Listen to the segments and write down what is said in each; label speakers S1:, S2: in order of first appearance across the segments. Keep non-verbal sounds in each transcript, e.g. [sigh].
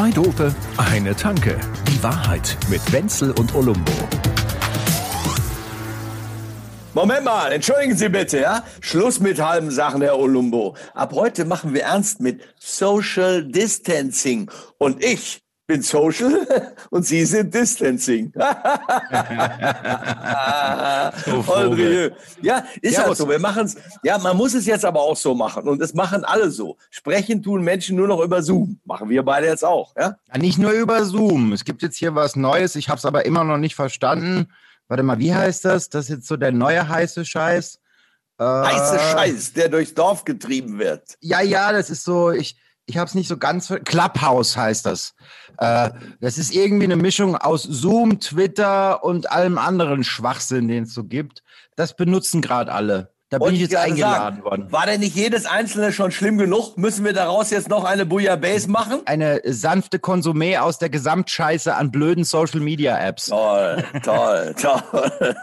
S1: Zwei Dope, eine Tanke. Die Wahrheit mit Wenzel und Olumbo.
S2: Moment mal, entschuldigen Sie bitte, ja? Schluss mit halben Sachen, Herr Olumbo. Ab heute machen wir ernst mit Social Distancing. Und ich bin Social [laughs] und Sie sind Distancing. [laughs] André. ja, ist
S3: Ja,
S2: halt so. Wir machen es. Ja, man muss es jetzt aber auch so machen. Und das machen alle so. Sprechen tun Menschen nur noch über Zoom. Machen wir beide jetzt auch, ja?
S3: Ja, Nicht nur über Zoom. Es gibt jetzt hier was Neues. Ich habe es aber immer noch nicht verstanden. Warte mal, wie heißt das? Das ist jetzt so der neue heiße Scheiß. Äh,
S2: Heiße Scheiß, der durchs Dorf getrieben wird.
S3: Ja, ja, das ist so, ich, ich habe es nicht so ganz. Clubhouse heißt das. Äh, das ist irgendwie eine Mischung aus Zoom, Twitter und allem anderen Schwachsinn, den es so gibt. Das benutzen gerade alle. Da bin ich jetzt eingeladen
S2: sagen,
S3: worden.
S2: War denn nicht jedes einzelne schon schlimm genug? Müssen wir daraus jetzt noch eine Bouillabaisse machen?
S3: Eine sanfte Konsumé aus der Gesamtscheiße an blöden Social Media Apps.
S2: Toll, toll, [laughs] toll.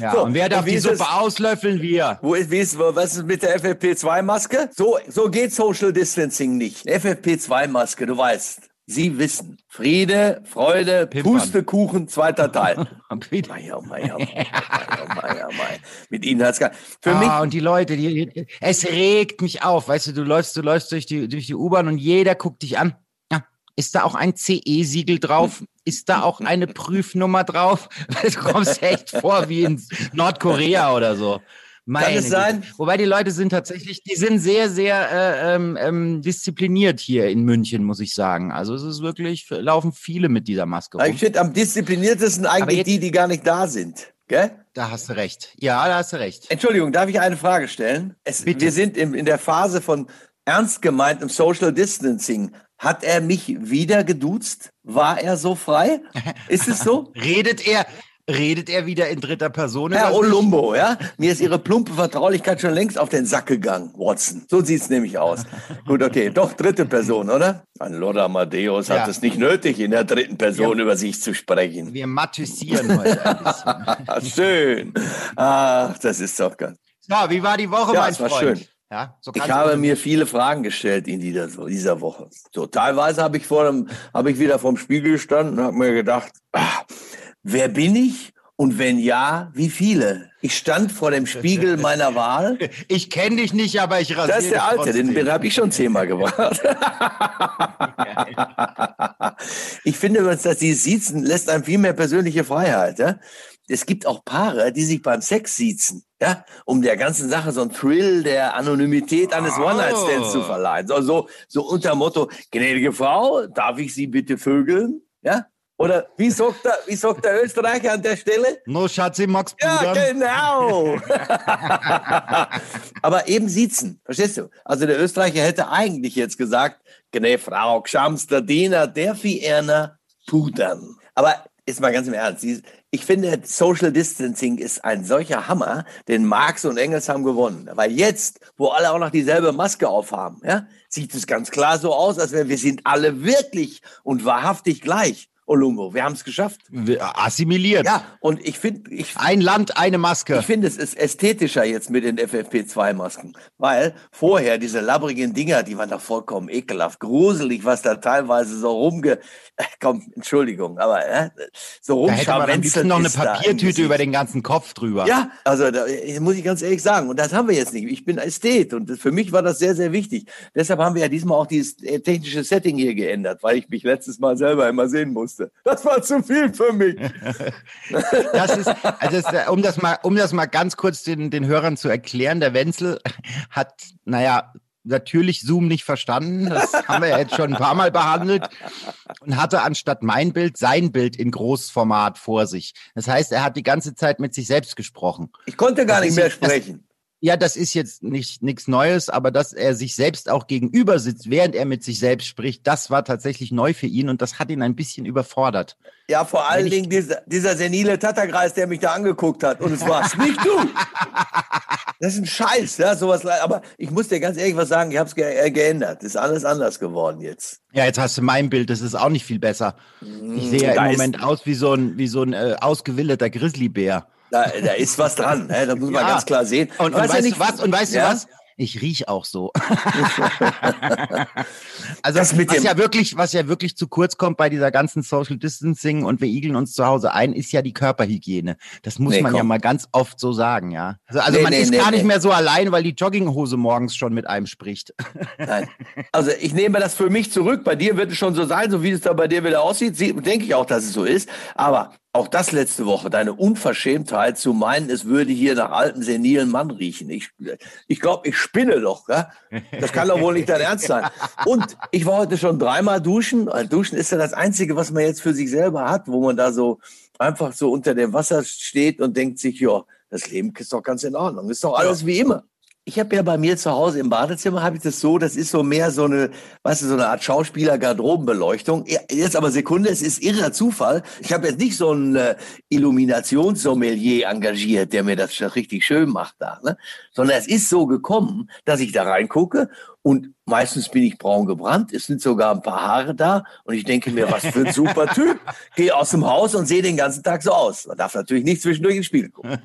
S3: Ja,
S2: So,
S3: und wer darf
S2: und wie
S3: die Suppe
S2: es-
S3: auslöffeln? Wir.
S2: Wo ist, wie ist, was ist mit der FFP2-Maske? So, so geht Social Distancing nicht. FFP2-Maske, du weißt. Sie wissen. Friede, Freude,
S3: Pimpern.
S2: Pustekuchen, zweiter Teil. [laughs]
S3: Bitte.
S2: Meier, Meier, Meier, Meier, Meier. Mit Ihnen hat's gar. Für mich,
S3: Ah, und die Leute, die, die, es regt mich auf. Weißt du, du läufst, du läufst durch die, durch die U-Bahn und jeder guckt dich an. Ja, ist da auch ein CE-Siegel drauf? Ist da auch eine [laughs] Prüfnummer drauf? [laughs] Du kommst echt vor wie in Nordkorea oder so. Meine
S2: es sein?
S3: Güte. Wobei die Leute sind tatsächlich, die sind sehr, sehr äh, ähm, ähm, diszipliniert hier in München, muss ich sagen. Also es ist wirklich, laufen viele mit dieser Maske rum.
S2: ich finde am diszipliniertesten eigentlich
S3: jetzt-
S2: die, die gar nicht da sind. Gell?
S3: Da hast du recht. Ja, da hast du recht.
S2: Entschuldigung, darf ich eine Frage stellen? Es, wir sind im, in der Phase von ernst gemeintem Social Distancing. Hat er mich wieder geduzt? War er so frei? Ist es so? [laughs]
S3: Redet er, redet er wieder in dritter Person?
S2: Herr? Olumbo, ja? Mir ist Ihre plumpe Vertraulichkeit schon längst auf den Sack gegangen, Watson. So sieht's nämlich aus. [laughs] Gut, okay. Doch dritte Person, oder? Ein Lord Amadeus
S3: Ja.
S2: hat es nicht nötig, in der dritten Person über sich zu sprechen.
S3: Wir mathisieren heute ein bisschen. [laughs]
S2: Schön. Ach, das ist doch ganz.
S3: So, wie war die Woche,
S2: Ja,
S3: mein
S2: es war
S3: Freund?
S2: schön.
S3: Ja, so
S2: Ich habe mir viele Fragen gestellt in dieser, dieser Woche. So, teilweise habe ich vor dem, habe ich wieder vorm Spiegel gestanden und habe mir gedacht, ah, wer bin ich? Und wenn ja, wie viele? Ich stand vor dem Spiegel [laughs] meiner Wahl.
S3: Ich kenne dich nicht, aber ich rasiere
S2: Das ist der alte, den,
S3: trotzdem.
S2: den habe ich schon zehnmal gebracht. [laughs] ich finde, dass das dieses Siezen lässt einem viel mehr persönliche Freiheit. Ja? Es gibt auch Paare, die sich beim Sex siezen, ja, um der ganzen Sache so einen Thrill der Anonymität eines
S3: Oh.
S2: One-Night-Stands zu verleihen. So, so, so unter Motto, gnädige Frau, darf ich Sie bitte vögeln? Ja? Oder wie sagt der, wie sagt der Österreicher an der Stelle?
S3: No, Schatzi, Max
S2: Ja, genau. [laughs] Aber eben sitzen, verstehst du? Also der Österreicher hätte eigentlich jetzt gesagt, gnä Frau, gschamster Diener, der Erna pudern. Aber ist mal ganz im Ernst, ich finde, Social Distancing ist ein solcher Hammer, den Marx und Engels haben gewonnen. Weil jetzt, wo alle auch noch dieselbe Maske aufhaben, ja, sieht es ganz klar so aus, als wenn wir sind alle wirklich und wahrhaftig gleich. Olumbo, wir haben es geschafft.
S3: Assimiliert.
S2: Ja, und ich finde, ich,
S3: Ein Land, eine Maske.
S2: ich finde, es ist ästhetischer jetzt mit den FFP2-Masken, weil vorher diese labbrigen Dinger, die waren doch vollkommen ekelhaft, gruselig, was da teilweise so rumge... [laughs] Komm, Entschuldigung, aber äh, so
S3: da hätte man
S2: rumscharwenzelt
S3: noch eine Papiertüte über den ganzen Kopf drüber.
S2: Ja, also da äh, muss ich ganz ehrlich sagen, und das haben wir jetzt nicht. Ich bin Ästhet und für mich war das sehr, sehr wichtig. Deshalb haben wir ja diesmal auch dieses äh, technische Setting hier geändert, weil ich mich letztes Mal selber immer sehen musste. Das war zu viel für mich. [laughs]
S3: Das ist, also das, um das mal, um das mal ganz kurz den, den Hörern zu erklären, der Wenzel hat, naja, natürlich Zoom nicht verstanden. Das [laughs] haben wir ja jetzt schon ein paar Mal behandelt und hatte anstatt mein Bild sein Bild in Großformat vor sich. Das heißt, er hat die ganze Zeit mit sich selbst gesprochen.
S2: Ich konnte gar
S3: Das
S2: nicht mehr sprechen.
S3: Ja, das ist jetzt nicht nichts Neues, aber dass er sich selbst auch gegenüber sitzt, während er mit sich selbst spricht, das war tatsächlich neu für ihn und das hat ihn ein bisschen überfordert.
S2: Ja, vor allen Dingen dieser, dieser senile Tatterkreis, der mich da angeguckt hat. Und es war's nicht du. Das ist ein Scheiß, ja, sowas. Aber ich muss dir ganz ehrlich was sagen, ich habe es ge äh, geändert. Ist alles anders geworden jetzt.
S3: Ja, jetzt hast du mein Bild, das ist auch nicht viel besser. Ich sehe ja im Moment aus wie so ein, wie so ein äh, ausgewilderter Grizzlybär.
S2: Da, da ist was dran, ne? da muss man
S3: Ja.
S2: ganz klar sehen.
S3: Und, und
S2: ja
S3: weißt
S2: nicht-
S3: du was? Und weißt
S2: Ja?
S3: du was? Ich riech auch so. [laughs] also was ja wirklich, was ja wirklich zu kurz kommt bei dieser ganzen Social Distancing und wir igeln uns zu Hause ein, ist ja die Körperhygiene. Das muss nee, man komm. ja mal ganz oft so sagen, ja. Also, also nee, man nee, ist gar nicht mehr so allein, weil die Jogginghose morgens schon mit einem spricht. [laughs]
S2: Nein. Also ich nehme das für mich zurück. Bei dir wird es schon so sein, so wie es da bei dir wieder aussieht, denke ich auch, dass es so ist. Aber auch das letzte Woche, deine Unverschämtheit zu meinen, es würde hier nach altem senilen Mann riechen. Ich, ich glaube, ich spinne doch. Ja? Das kann doch wohl nicht dein Ernst sein. Und ich war heute schon dreimal duschen. Duschen ist ja das Einzige, was man jetzt für sich selber hat, wo man da so einfach so unter dem Wasser steht und denkt sich, ja, das Leben ist doch ganz in Ordnung. Ist doch alles wie immer. Ich habe ja bei mir zu Hause im Badezimmer habe ich das so, das ist so mehr so eine, weißt du, so eine Art Schauspieler-Garderobenbeleuchtung. Jetzt aber Sekunde, es ist irrer Zufall. Ich habe jetzt nicht so einen äh, Illuminationssommelier engagiert, der mir das richtig schön macht da, ne? sondern es ist so gekommen, dass ich da reingucke und meistens bin ich braun gebrannt. Es sind sogar ein paar Haare da. Und ich denke mir, was für ein super [laughs] Typ. Gehe aus dem Haus und sehe den ganzen Tag so aus. Man darf natürlich nicht zwischendurch ins Spiegel gucken.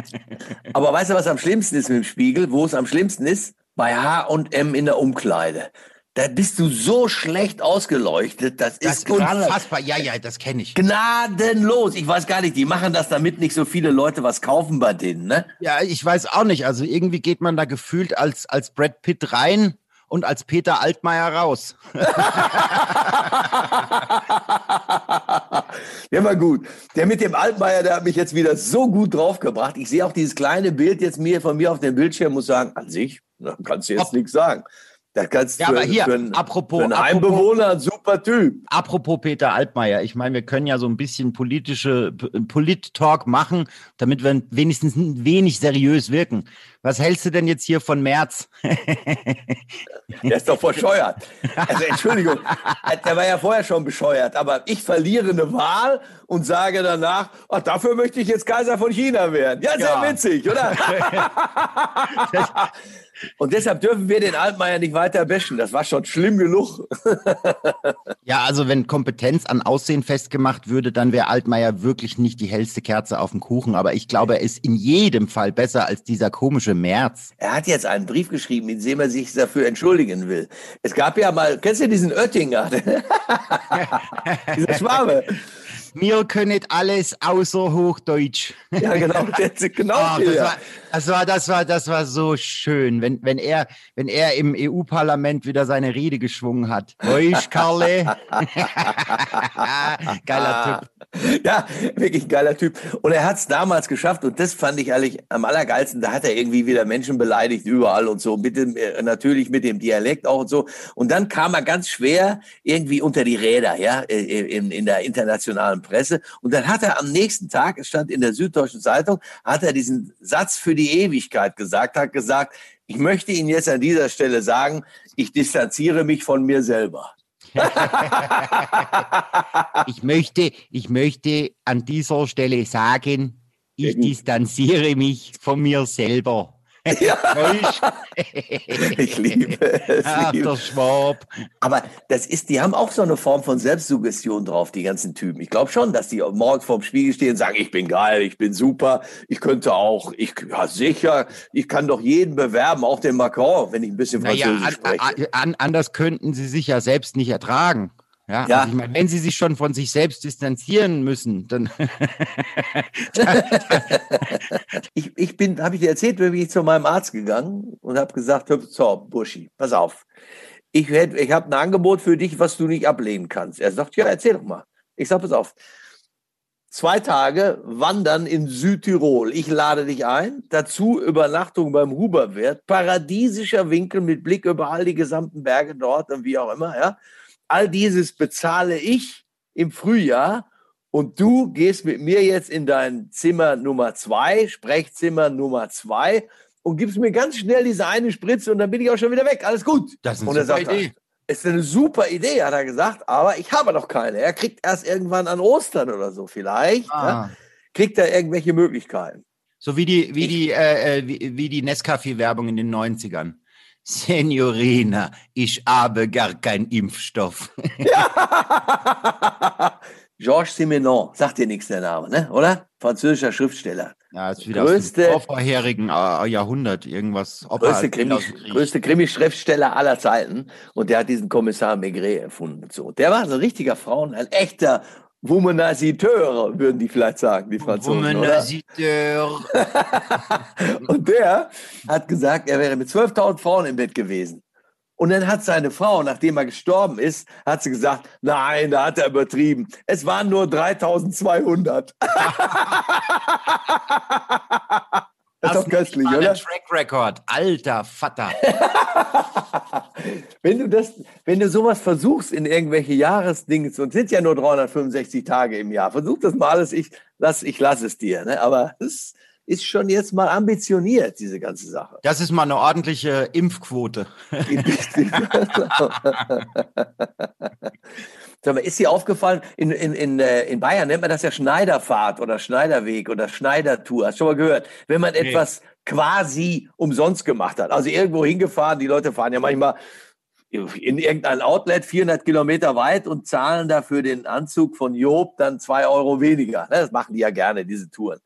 S2: [laughs] Aber weißt du, was am schlimmsten ist mit dem Spiegel? Wo es am schlimmsten ist? Bei H&M in der Umkleide. Da bist du so schlecht ausgeleuchtet. Das, das ist
S3: unfassbar. Ja, ja, das kenne ich.
S2: Gnadenlos. Ich weiß gar nicht, die machen das, damit nicht so viele Leute was kaufen bei denen, ne?
S3: Ja, ich weiß auch nicht. Also irgendwie geht man da gefühlt als, als Brad Pitt rein und als Peter Altmaier raus. [laughs]
S2: Der war gut. Der mit dem Altmaier, der hat mich jetzt wieder so gut draufgebracht. Ich sehe auch dieses kleine Bild jetzt mir von mir auf dem Bildschirm, muss sagen, an sich, kannst du jetzt nichts sagen.
S3: Da kannst ja, du aber hier, für einen, apropos, für
S2: einen Heimbewohner ein super Typ.
S3: Apropos Peter Altmaier, ich meine, wir können ja so ein bisschen politische Polit-Talk machen, damit wir wenigstens ein wenig seriös wirken. Was hältst du denn jetzt hier von März? [laughs]
S2: Der ist doch bescheuert. Also Entschuldigung, [laughs] der war ja vorher schon bescheuert, aber ich verliere eine Wahl und sage danach, ach, dafür möchte ich jetzt Kaiser von China werden. Ja, sehr ja. witzig, oder? [laughs] Und deshalb dürfen wir den Altmaier nicht weiter bashen. Das war schon schlimm genug. [laughs]
S3: ja, also wenn Kompetenz an Aussehen festgemacht würde, dann wäre Altmaier wirklich nicht die hellste Kerze auf dem Kuchen. Aber ich glaube, er ist in jedem Fall besser als dieser komische März.
S2: Er hat jetzt einen Brief geschrieben, in dem er sich dafür entschuldigen will. Es gab ja mal, kennst du diesen Oettinger? [laughs] Dieser Schwabe. [laughs]
S3: Wir können alles außer Hochdeutsch.
S2: Ja, genau. genau oh,
S3: das, war, das, war, das, war, so schön, wenn, wenn, er, wenn er im EU-Parlament wieder seine Rede geschwungen hat. Deutsch, Karle. [laughs]
S2: geiler Typ. Ja, wirklich ein geiler Typ. Und er hat es damals geschafft und das fand ich eigentlich am allergeilsten. Da hat er irgendwie wieder Menschen beleidigt überall und so. Mit dem, äh, natürlich mit dem Dialekt auch und so. Und dann kam er ganz schwer irgendwie unter die Räder, ja, äh, in, in der internationalen Presse. Und dann hat er am nächsten Tag, es stand in der Süddeutschen Zeitung, hat er diesen Satz für die Ewigkeit gesagt, hat gesagt, ich möchte Ihnen jetzt an dieser Stelle sagen, ich distanziere mich von mir selber. [laughs]
S3: ich möchte, ich möchte an dieser Stelle sagen, ich distanziere mich von mir selber. Ja. [laughs]
S2: ich liebe es. Ach, liebe. der Schwab. Aber das ist, die haben auch so eine Form von Selbstsuggestion drauf, die ganzen Typen. Ich glaube schon, dass die morgens vorm Spiegel stehen und sagen, ich bin geil, ich bin super, ich könnte auch, ich, ja sicher, ich kann doch jeden bewerben, auch den Macron, wenn ich ein bisschen Französisch naja, an, spreche.
S3: An, anders könnten sie sich ja selbst nicht ertragen. Ja, ja. Also ich meine, wenn sie sich schon von sich selbst distanzieren müssen, dann. [laughs]
S2: ich, ich bin, habe ich dir erzählt, bin ich zu meinem Arzt gegangen und habe gesagt, so, Buschi, pass auf. Ich, ich habe ein Angebot für dich, was du nicht ablehnen kannst. Er sagt, ja, erzähl doch mal. Ich sage, pass auf. Zwei Tage wandern in Südtirol. Ich lade dich ein. Dazu Übernachtung beim Huberwert. Paradiesischer Winkel mit Blick über all die gesamten Berge dort und wie auch immer, ja all dieses bezahle ich im Frühjahr und du gehst mit mir jetzt in dein Zimmer Nummer zwei, Sprechzimmer Nummer zwei und gibst mir ganz schnell diese eine Spritze und dann bin ich auch schon wieder weg. Alles gut.
S3: Das ist eine
S2: und er
S3: super
S2: sagt, Idee. Ist eine super Idee, hat er gesagt, aber ich habe noch keine. Er kriegt erst irgendwann an Ostern oder so vielleicht. Ah. Ja, kriegt er irgendwelche Möglichkeiten.
S3: So wie die, wie die, äh, äh wie, wie die Nescafé-Werbung in den 90ern. Signorina, ich habe gar keinen Impfstoff.
S2: Ja. [laughs] Georges Simenon, sagt dir nichts der Name, ne? oder? Französischer Schriftsteller.
S3: Ja, ist wieder
S2: Größte-
S3: aus dem vorherigen äh, Jahrhundert irgendwas.
S2: Größte Krimi, größte Krimi-Schriftsteller aller Zeiten. Und der hat diesen Kommissar Maigret erfunden. und So. Der war so ein richtiger Frauen, ein echter Womanisateur, würden die vielleicht sagen, die Franzosen.
S3: Womanisateur. [laughs]
S2: Und der hat gesagt, er wäre mit 12.000 Frauen im Bett gewesen. Und dann hat seine Frau, nachdem er gestorben ist, hat sie gesagt, nein, da hat er übertrieben. Es waren nur 3.200. [laughs] das ist doch köstlich, oder?
S3: Track Record. Alter Vater. [laughs]
S2: Wenn du das, wenn du sowas versuchst in irgendwelche Jahresdings und sind ja nur 365 Tage im Jahr, versuch das mal alles. Ich lass, ich lass es dir. Ne? Aber es ist schon jetzt mal ambitioniert diese ganze Sache.
S3: Das ist mal eine ordentliche Impfquote. [laughs] [laughs]
S2: Sag mal, ist dir aufgefallen, in, in, in, äh, in Bayern nennt man das ja Schneiderfahrt oder Schneiderweg oder Schneidertour. Hast du schon mal gehört? Wenn man etwas quasi umsonst gemacht hat. Also irgendwo hingefahren, die Leute fahren ja manchmal in irgendein Outlet 400 Kilometer weit und zahlen dafür den Anzug von Job dann zwei Euro weniger. Ne, Das machen die ja gerne, diese Touren.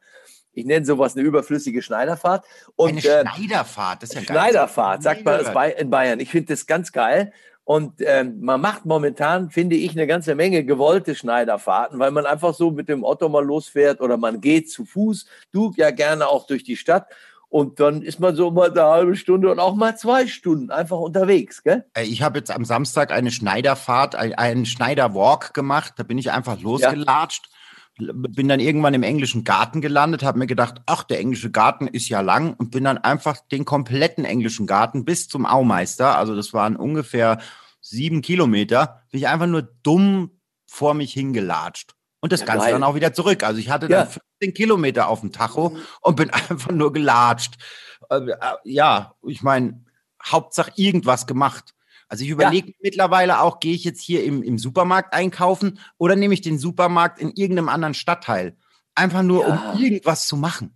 S2: Ich nenne sowas eine überflüssige Schneiderfahrt. Und,
S3: eine
S2: äh,
S3: Schneiderfahrt. Das ist ja geil.
S2: Schneiderfahrt, sagt man in Bayern. Ich finde das ganz geil. Und ähm, man macht momentan, finde ich, eine ganze Menge gewollte Schneiderfahrten, weil man einfach so mit dem Otto mal losfährt oder man geht zu Fuß. Du ja gerne auch durch die Stadt. Und dann ist man so mal eine halbe Stunde und auch mal zwei Stunden einfach unterwegs. Gell?
S3: Äh, Ich habe jetzt am Samstag eine Schneiderfahrt, ein- einen Schneiderwalk gemacht. Da bin ich einfach losgelatscht. Bin dann irgendwann im englischen Garten gelandet, habe mir gedacht, ach, der englische Garten ist ja lang und bin dann einfach den kompletten englischen Garten bis zum Aumeister, also das waren ungefähr sieben Kilometer, bin ich einfach nur dumm vor mich hingelatscht. Und das
S2: Ja,
S3: Ganze
S2: geil.
S3: dann auch wieder zurück. Also ich hatte
S2: Ja.
S3: dann 15 Kilometer auf dem Tacho und bin [laughs] einfach nur gelatscht. Äh, äh, Ja, ich meine, Hauptsache irgendwas gemacht. Also ich überlege mittlerweile auch, gehe ich jetzt hier im, im Supermarkt einkaufen oder nehme ich den Supermarkt in irgendeinem anderen Stadtteil? Einfach nur,
S2: Ja.
S3: um irgendwas zu machen.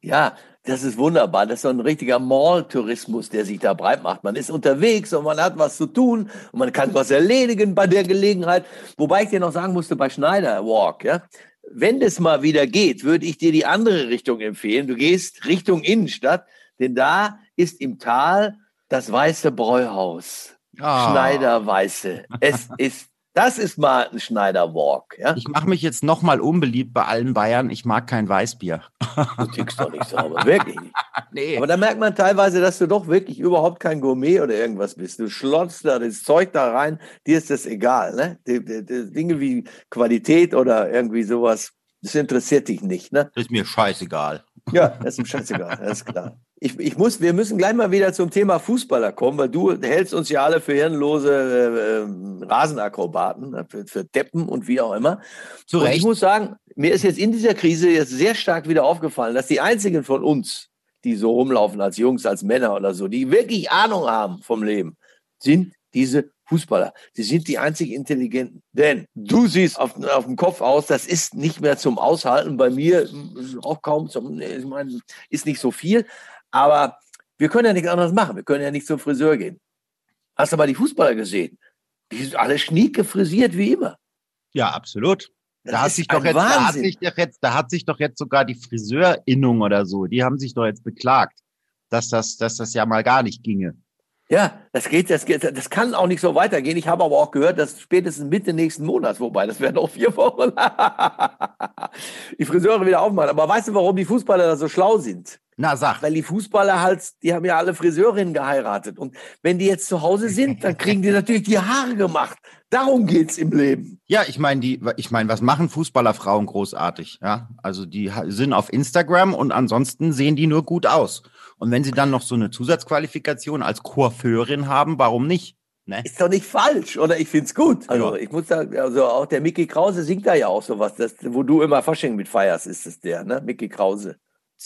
S2: Ja, das ist wunderbar. Das ist so ein richtiger Mall-Tourismus, der sich da breit macht. Man ist unterwegs und man hat was zu tun und man kann was erledigen bei der Gelegenheit. Wobei ich dir noch sagen musste, bei Schneider Walk, ja, wenn das mal wieder geht, würde ich dir die andere Richtung empfehlen. Du gehst Richtung Innenstadt, denn da ist im Tal das Weiße Bräuhaus.
S3: Ah.
S2: Schneider Weiße. Es ist, das ist mal ein Schneider Walk, ja.
S3: Ich mache mich jetzt nochmal unbeliebt bei allen Bayern. Ich mag kein Weißbier.
S2: Du tickst doch nicht sauber, wirklich nicht. [laughs]
S3: Nee.
S2: Aber da merkt man teilweise, dass du doch wirklich überhaupt kein Gourmet oder irgendwas bist. Du schlotzt da das Zeug da rein, dir ist das egal. Ne? Die, die, die Dinge wie Qualität oder irgendwie sowas, das interessiert dich nicht. Ne?
S3: ist mir scheißegal.
S2: Ja, das ist mir scheißegal, das ist klar. Ich, ich muss, wir müssen gleich mal wieder zum Thema Fußballer kommen, weil du hältst uns ja alle für hirnlose äh, ähm, Rasenakrobaten, ne? für, für Deppen und wie auch immer.
S3: Zu
S2: Und ich muss sagen, mir ist jetzt in dieser Krise jetzt sehr stark wieder aufgefallen, dass die einzigen von uns, die so rumlaufen als Jungs, als Männer oder so, die wirklich Ahnung haben vom Leben, sind diese Fußballer. Sie sind die einzig Intelligenten. Denn du siehst auf, auf dem Kopf aus, das ist nicht mehr zum Aushalten. Bei mir ist auch kaum zum, ich meine, ist nicht so viel. Aber wir können ja nichts anderes machen. Wir können ja nicht zum Friseur gehen. Hast du mal die Fußballer gesehen? Die sind alle schnieke frisiert wie immer.
S3: Ja, absolut.
S2: Das
S3: Da hat, sich doch jetzt, da, hat sich doch jetzt, da hat sich doch jetzt sogar die Friseurinnung oder so, die haben sich doch jetzt beklagt, dass das, dass das ja mal gar nicht ginge.
S2: Ja, das geht, das geht, das kann auch nicht so weitergehen. Ich habe aber auch gehört, dass spätestens Mitte nächsten Monats, wobei das wären auch vier Wochen, [laughs] die Friseure wieder aufmachen. Aber weißt du, warum die Fußballer da so schlau sind?
S3: Na, sag.
S2: Weil die Fußballer halt, die haben ja alle Friseurinnen geheiratet. Und wenn die jetzt zu Hause sind, dann kriegen die natürlich die Haare gemacht. Darum geht's im Leben.
S3: Ja, ich meine, die, ich meine, was machen Fußballerfrauen großartig? Ja, also die sind auf Instagram und ansonsten sehen die nur gut aus. Und wenn sie dann noch so eine Zusatzqualifikation als Coiffeurin haben, warum nicht? Ne?
S2: Ist doch nicht falsch, oder? Ich find's gut. Also
S3: Ja.
S2: ich muss sagen, also auch der Mickey Krause singt da ja auch sowas, das, wo du immer Fasching mit feierst, ist es der, ne? Mickey Krause.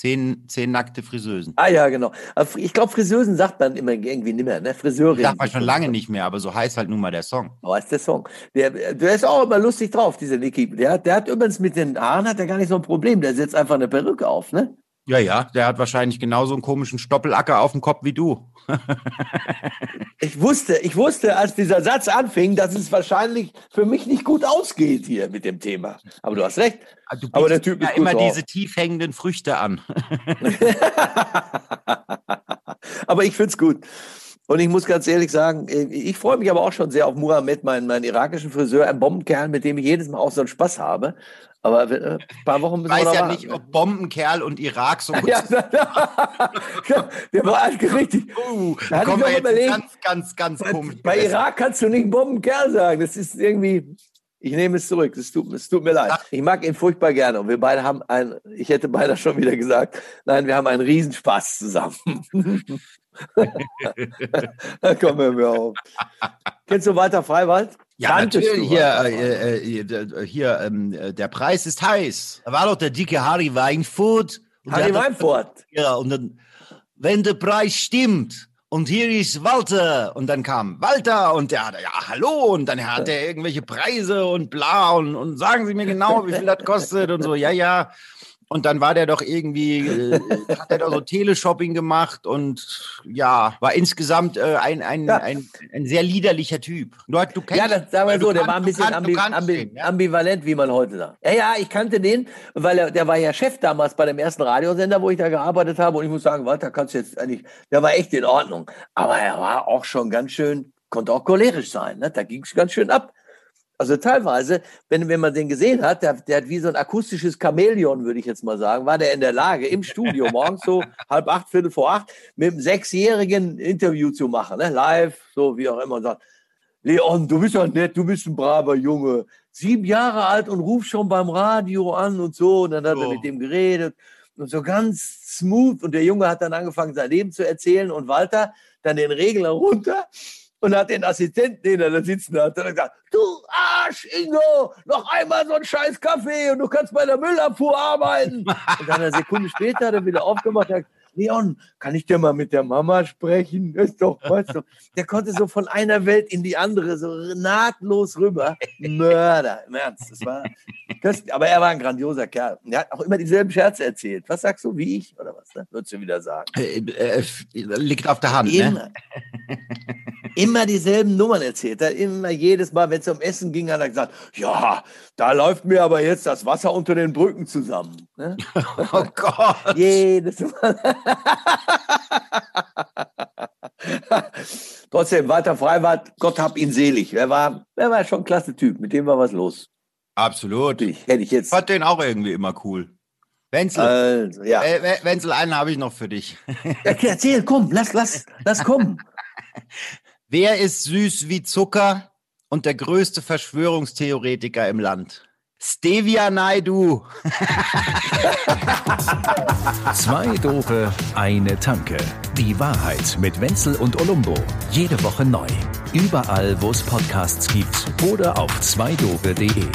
S3: Zehn, zehn nackte Friseusen.
S2: Ah ja, genau. Aber ich glaube, Friseusen sagt man immer irgendwie nimmer, ne? Friseurin.
S3: Sagt man schon lange nicht mehr, aber so heißt halt nun mal der Song.
S2: Aber ist der Song. Der, der ist auch immer lustig drauf, dieser Niki. Der, hat- der hat übrigens mit den Haaren hat er gar nicht so ein Problem. Der setzt einfach eine Perücke auf, ne?
S3: Ja, ja, der hat wahrscheinlich genauso einen komischen Stoppelacker auf dem Kopf wie du. [laughs]
S2: ich wusste, ich wusste, als dieser Satz anfing, dass es wahrscheinlich für mich nicht gut ausgeht hier mit dem Thema. Aber du hast recht.
S3: Ah, du Aber der Typ ja ist immer drauf. diese tief hängenden Früchte an. [laughs] [laughs]
S2: aber ich finde es gut. Und ich muss ganz ehrlich sagen, ich freue mich aber auch schon sehr auf Muhammad, meinen, meinen irakischen Friseur, ein Bombenkerl, mit dem ich jedes Mal auch so einen Spaß habe. Aber äh, ein paar Wochen
S3: müssen ich weiß ja warten. nicht, ob Bombenkerl und Irak so [laughs] gut [laughs] ja,
S2: Der war richtig.
S3: Uh, da kommen wir jetzt überlegt, ganz, ganz, ganz
S2: komisch. Bei Irak kannst du nicht Bombenkerl sagen. Das ist irgendwie. Ich nehme es zurück. Es tut, es tut mir leid. Ich mag ihn furchtbar gerne. Und wir beide haben ein, ich hätte beinahe schon wieder gesagt, nein, wir haben einen Riesenspaß zusammen. [laughs] da kommen wir auf. Kennst du Walter Freiwald?
S3: Ja, natürlich. Hier, äh, äh, hier ähm, der Preis ist heiß. Da war doch der dicke Harry Weinfurt.
S2: Harry Weinfurt.
S3: Ja, und dann, wenn der Preis stimmt, und hier ist Walter. Und dann kam Walter und der hatte, ja, hallo. Und dann hat er irgendwelche Preise und bla. Und, und sagen Sie mir genau, wie viel das kostet und so. Ja, ja. Und dann war der doch irgendwie, äh, [laughs] hat er doch so Teleshopping gemacht und ja, war insgesamt äh, ein, ein, ja. ein, ein, sehr liederlicher Typ.
S2: Du, du kennst, ja, das sagen wir so, der war ein bisschen ambi ambi den, ja? ambivalent, wie man heute sagt. Ja, ja, ich kannte den, weil er, der war ja Chef damals bei dem ersten Radiosender, wo ich da gearbeitet habe. Und ich muss sagen, Walter, kannst du jetzt eigentlich, der war echt in Ordnung. Aber er war auch schon ganz schön, konnte auch cholerisch sein. Ne? Da ging es ganz schön ab. Also teilweise, wenn, wenn man den gesehen hat, der, der hat wie so ein akustisches Chamäleon, würde ich jetzt mal sagen, war der in der Lage, im Studio morgens so halb acht, viertel vor acht, mit einem Sechsjährigen Interview zu machen, ne? live, so wie auch immer, und sagt, Leon, du bist ja nett, du bist ein braver Junge, sieben Jahre alt und ruf schon beim Radio an und so, und dann hat oh. er mit dem geredet und so ganz smooth, und der Junge hat dann angefangen, sein Leben zu erzählen, und Walter dann den Regler runter, und hat den Assistenten, den er da sitzen hat, dann gesagt, du Arsch, Ingo, noch einmal so ein scheiß Kaffee und du kannst bei der Müllabfuhr arbeiten. [laughs] und dann eine Sekunde später hat er wieder aufgemacht und gesagt, Leon, kann ich dir mal mit der Mama sprechen? Das ist doch, weißt du, der konnte so von einer Welt in die andere so nahtlos rüber. Mörder, im Ernst. Das war köstlich. Aber er war ein grandioser Kerl. Er hat auch immer dieselben Scherze erzählt. Was sagst du, wie ich? Oder was? Ne? Würdest du wieder sagen? Äh,
S3: äh, liegt auf der Hand.
S2: Ne? [laughs] immer dieselben Nummern erzählt. Er immer jedes Mal, wenn es um Essen ging, hat er gesagt: Ja, da läuft mir aber jetzt das Wasser unter den Brücken zusammen. Ne? [laughs]
S3: Oh Gott.
S2: jedes Mal. [laughs] Trotzdem, Walter Freiwart, Gott hab ihn selig. Er war, er war schon ein klasse Typ. Mit dem war was los.
S3: Absolut.
S2: Ich, hätte ich jetzt.
S3: Fand den auch irgendwie immer cool. Wenzel, also, ja. äh, Wenzel, einen habe ich noch für dich.
S2: Erzähl, komm, lass, lass, lass kommen. [laughs]
S3: Wer ist süß wie Zucker und der größte Verschwörungstheoretiker im Land? Stevia Naidu. [laughs]
S1: Zwei Dope, eine Tanke. Die Wahrheit mit Wenzel und Olumbo. Jede Woche neu. Überall, wo es Podcasts gibt oder auf zweidope.de.